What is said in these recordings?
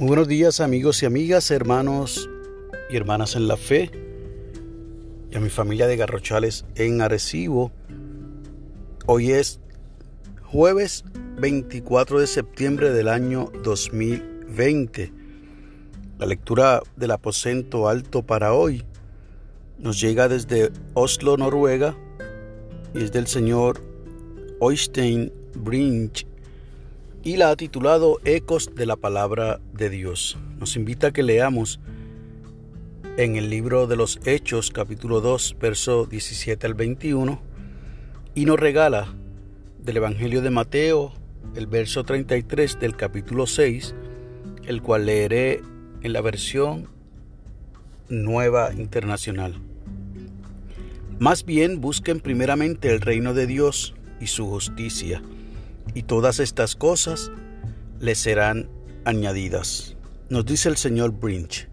Muy buenos días amigos y amigas, hermanos y hermanas en la fe y a mi familia de Garrochales en Arecibo. Hoy es jueves 24 de septiembre del año 2020. La lectura del aposento alto para hoy nos llega desde Oslo, Noruega, y es del señor Oystein Brinch y la ha titulado Ecos de la Palabra de Dios. Nos invita a que leamos en el libro de los Hechos capítulo 2 verso 17 al 21 y nos regala del Evangelio de Mateo el verso 33 del capítulo 6, el cual leeré en la versión nueva internacional. Más bien busquen primeramente el reino de Dios y su justicia y todas estas cosas le serán añadidas. Nos dice el señor Brinch.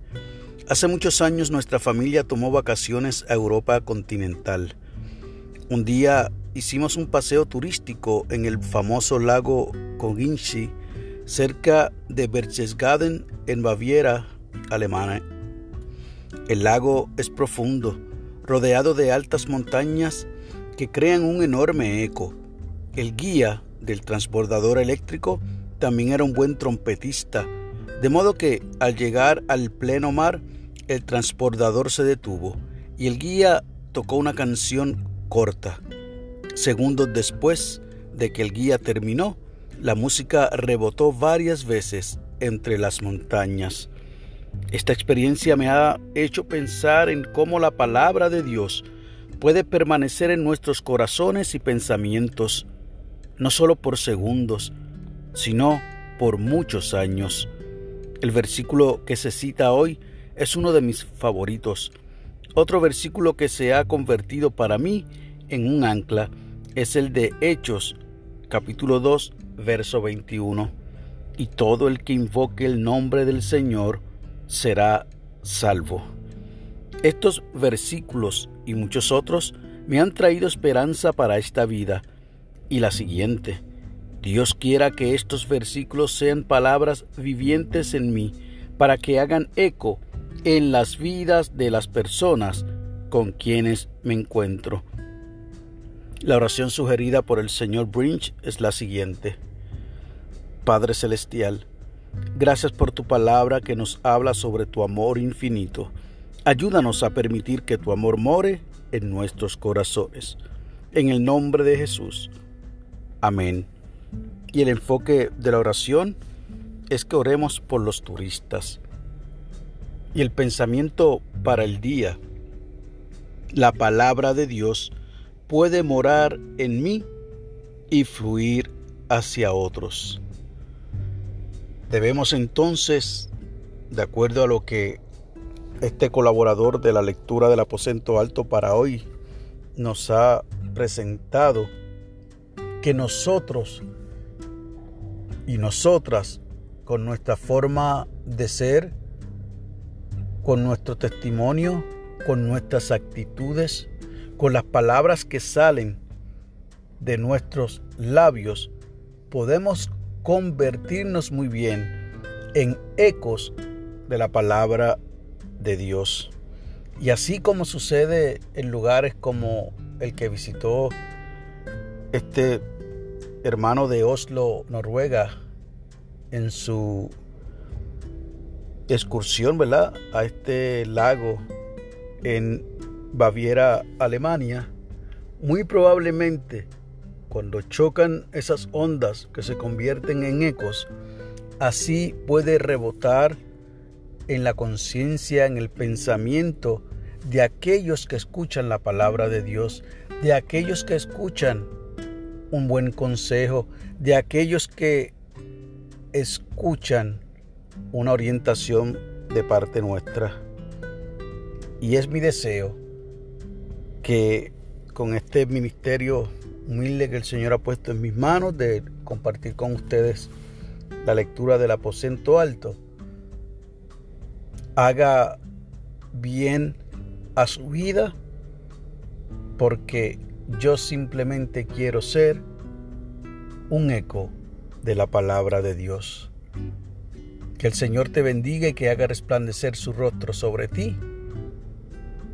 Hace muchos años nuestra familia tomó vacaciones a Europa continental. Un día hicimos un paseo turístico en el famoso lago Koginchi, cerca de Berchtesgaden, en Baviera, Alemania. El lago es profundo, rodeado de altas montañas que crean un enorme eco. El guía del transbordador eléctrico también era un buen trompetista, de modo que al llegar al pleno mar, el transbordador se detuvo y el guía tocó una canción corta. Segundos después de que el guía terminó, la música rebotó varias veces entre las montañas. Esta experiencia me ha hecho pensar en cómo la palabra de Dios puede permanecer en nuestros corazones y pensamientos no solo por segundos, sino por muchos años. El versículo que se cita hoy es uno de mis favoritos. Otro versículo que se ha convertido para mí en un ancla es el de Hechos, capítulo 2, verso 21. Y todo el que invoque el nombre del Señor será salvo. Estos versículos y muchos otros me han traído esperanza para esta vida y la siguiente. Dios quiera que estos versículos sean palabras vivientes en mí para que hagan eco en las vidas de las personas con quienes me encuentro. La oración sugerida por el señor Brinch es la siguiente. Padre Celestial, gracias por tu palabra que nos habla sobre tu amor infinito. Ayúdanos a permitir que tu amor more en nuestros corazones. En el nombre de Jesús. Amén. Y el enfoque de la oración es que oremos por los turistas. Y el pensamiento para el día, la palabra de Dios puede morar en mí y fluir hacia otros. Debemos entonces, de acuerdo a lo que este colaborador de la lectura del aposento alto para hoy nos ha presentado, que nosotros y nosotras, con nuestra forma de ser, con nuestro testimonio, con nuestras actitudes, con las palabras que salen de nuestros labios, podemos convertirnos muy bien en ecos de la palabra de Dios. Y así como sucede en lugares como el que visitó este hermano de Oslo, Noruega, en su excursión, ¿verdad? A este lago en Baviera, Alemania, muy probablemente cuando chocan esas ondas que se convierten en ecos, así puede rebotar en la conciencia, en el pensamiento de aquellos que escuchan la palabra de Dios, de aquellos que escuchan un buen consejo de aquellos que escuchan una orientación de parte nuestra. Y es mi deseo que con este ministerio humilde que el Señor ha puesto en mis manos de compartir con ustedes la lectura del aposento alto, haga bien a su vida porque yo simplemente quiero ser un eco de la palabra de Dios. Que el Señor te bendiga y que haga resplandecer su rostro sobre ti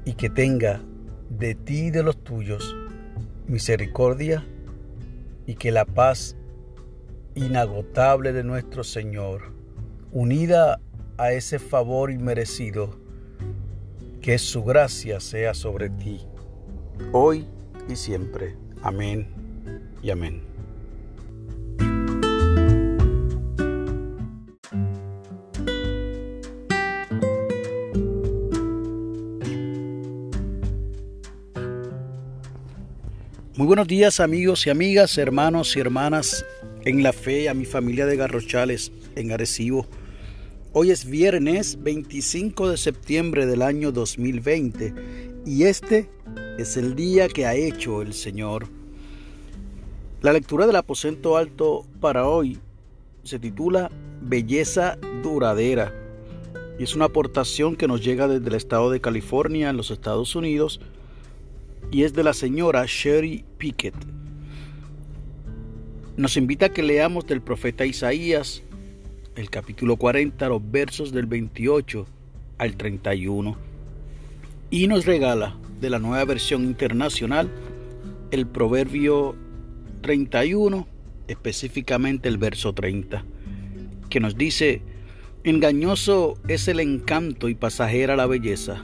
y que tenga de ti y de los tuyos misericordia y que la paz inagotable de nuestro Señor, unida a ese favor inmerecido, que su gracia sea sobre ti, hoy y siempre. Amén y amén. Muy buenos días amigos y amigas, hermanos y hermanas en la fe, a mi familia de Garrochales en Arecibo. Hoy es viernes 25 de septiembre del año 2020 y este es el día que ha hecho el Señor. La lectura del aposento alto para hoy se titula Belleza duradera y es una aportación que nos llega desde el estado de California en los Estados Unidos y es de la señora Sherry Pickett. Nos invita a que leamos del profeta Isaías, el capítulo 40, los versos del 28 al 31, y nos regala de la nueva versión internacional el proverbio 31, específicamente el verso 30, que nos dice, engañoso es el encanto y pasajera la belleza,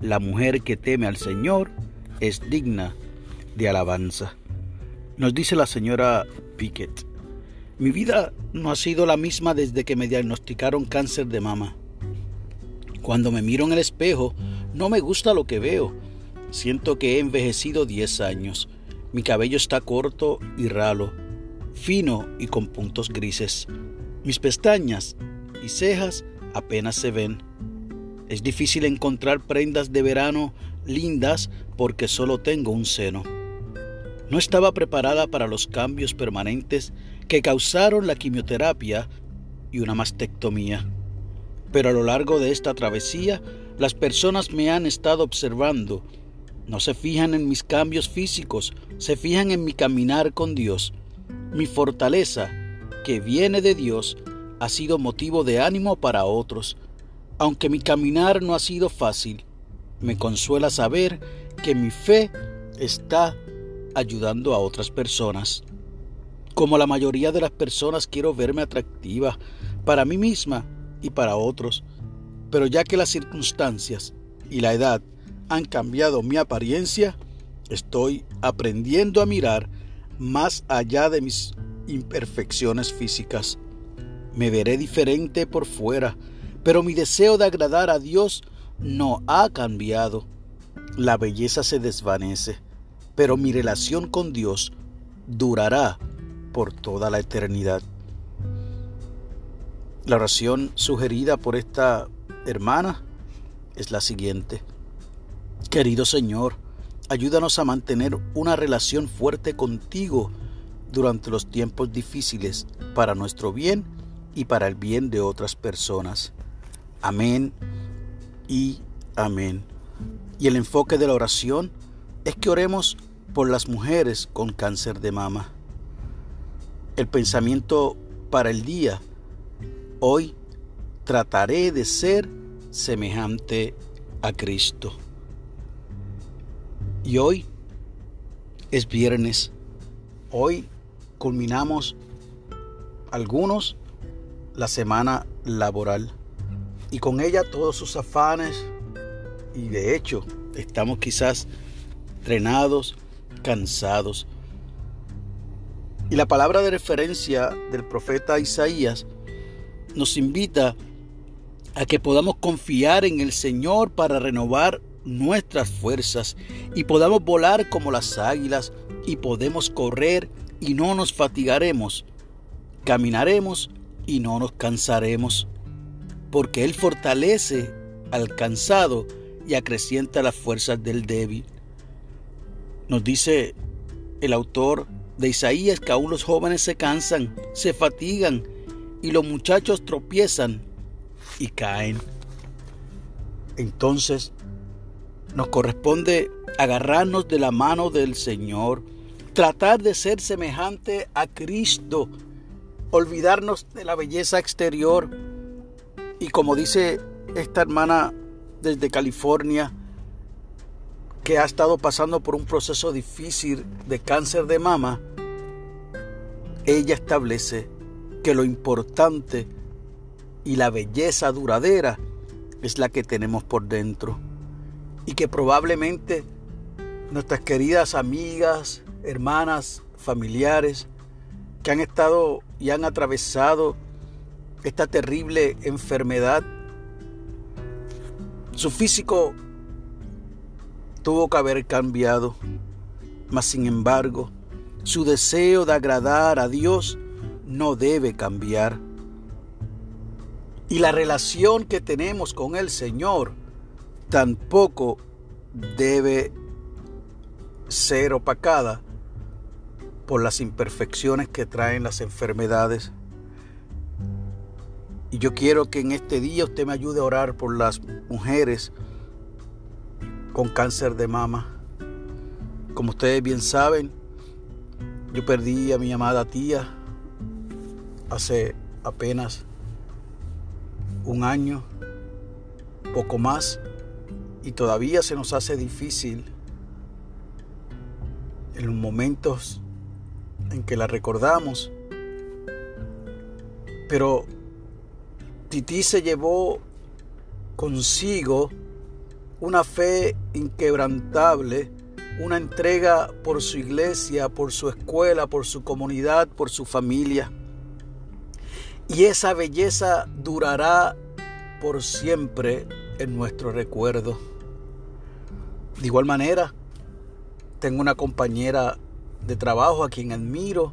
la mujer que teme al Señor, es digna de alabanza. Nos dice la señora Pickett, mi vida no ha sido la misma desde que me diagnosticaron cáncer de mama. Cuando me miro en el espejo, no me gusta lo que veo. Siento que he envejecido 10 años. Mi cabello está corto y ralo, fino y con puntos grises. Mis pestañas y cejas apenas se ven. Es difícil encontrar prendas de verano lindas porque solo tengo un seno. No estaba preparada para los cambios permanentes que causaron la quimioterapia y una mastectomía. Pero a lo largo de esta travesía, las personas me han estado observando. No se fijan en mis cambios físicos, se fijan en mi caminar con Dios. Mi fortaleza, que viene de Dios, ha sido motivo de ánimo para otros. Aunque mi caminar no ha sido fácil, me consuela saber que mi fe está ayudando a otras personas. Como la mayoría de las personas quiero verme atractiva para mí misma y para otros, pero ya que las circunstancias y la edad han cambiado mi apariencia, estoy aprendiendo a mirar más allá de mis imperfecciones físicas. Me veré diferente por fuera, pero mi deseo de agradar a Dios no ha cambiado. La belleza se desvanece, pero mi relación con Dios durará por toda la eternidad. La oración sugerida por esta hermana es la siguiente. Querido Señor, ayúdanos a mantener una relación fuerte contigo durante los tiempos difíciles para nuestro bien y para el bien de otras personas. Amén y amén. Y el enfoque de la oración es que oremos por las mujeres con cáncer de mama. El pensamiento para el día. Hoy trataré de ser semejante a Cristo. Y hoy es viernes. Hoy culminamos algunos la semana laboral y con ella todos sus afanes y de hecho estamos quizás drenados, cansados. Y la palabra de referencia del profeta Isaías nos invita a que podamos confiar en el Señor para renovar nuestras fuerzas y podamos volar como las águilas y podemos correr y no nos fatigaremos, caminaremos y no nos cansaremos porque Él fortalece al cansado y acrecienta las fuerzas del débil. Nos dice el autor de Isaías que aún los jóvenes se cansan, se fatigan y los muchachos tropiezan y caen. Entonces nos corresponde agarrarnos de la mano del Señor, tratar de ser semejante a Cristo, olvidarnos de la belleza exterior Y como dice esta hermana desde California, que ha estado pasando por un proceso difícil de cáncer de mama, ella establece que lo importante y la belleza duradera es la que tenemos por dentro. Y que probablemente nuestras queridas amigas, hermanas, familiares, que han estado y han atravesado esta terrible enfermedad, su físico tuvo que haber cambiado, mas sin embargo, su deseo de agradar a Dios no debe cambiar. Y la relación que tenemos con el Señor tampoco debe ser opacada por las imperfecciones que traen las enfermedades. Y yo quiero que en este día usted me ayude a orar por las mujeres con cáncer de mama. Como ustedes bien saben, yo perdí a mi amada tía hace apenas un año, poco más, y todavía se nos hace difícil en los momentos en que la recordamos. Pero Titi se llevó consigo una fe inquebrantable, una entrega por su iglesia, por su escuela, por su comunidad, por su familia. Y esa belleza durará por siempre en nuestro recuerdo. De igual manera, tengo una compañera de trabajo a quien admiro,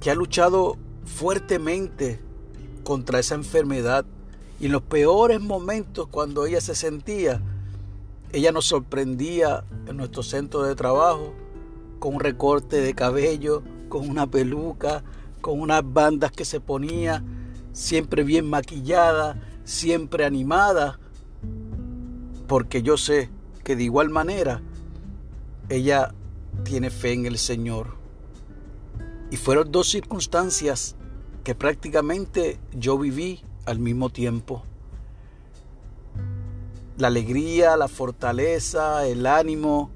que ha luchado fuertemente contra esa enfermedad y en los peores momentos cuando ella se sentía, ella nos sorprendía en nuestro centro de trabajo con un recorte de cabello, con una peluca, con unas bandas que se ponía, siempre bien maquillada, siempre animada, porque yo sé que de igual manera ella tiene fe en el Señor. Y fueron dos circunstancias que prácticamente yo viví al mismo tiempo. La alegría, la fortaleza, el ánimo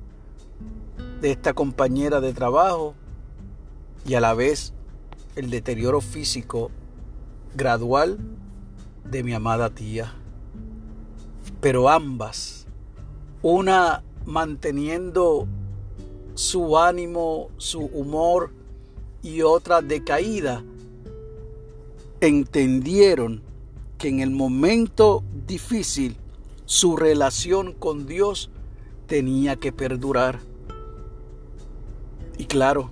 de esta compañera de trabajo y a la vez el deterioro físico gradual de mi amada tía. Pero ambas, una manteniendo su ánimo, su humor y otra decaída, entendieron que en el momento difícil su relación con Dios tenía que perdurar. Y claro,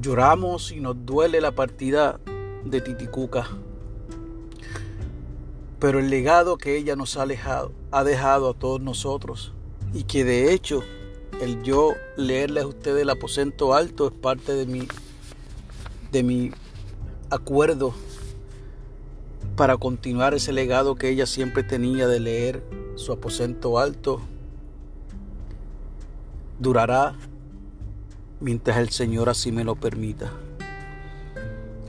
lloramos y nos duele la partida de Titicuca. Pero el legado que ella nos ha, ha dejado a todos nosotros y que de hecho el yo leerles a ustedes el aposento alto es parte de mi, de mi acuerdo para continuar ese legado que ella siempre tenía de leer su aposento alto. Durará mientras el Señor así me lo permita.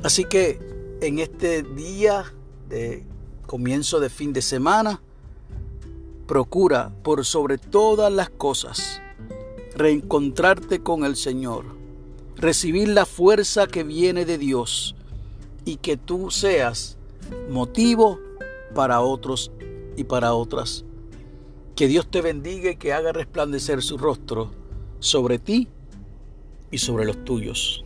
Así que en este día de comienzo de fin de semana, procura por sobre todas las cosas reencontrarte con el Señor, recibir la fuerza que viene de Dios y que tú seas motivo para otros y para otras. Que Dios te bendiga y que haga resplandecer su rostro sobre ti y sobre los tuyos.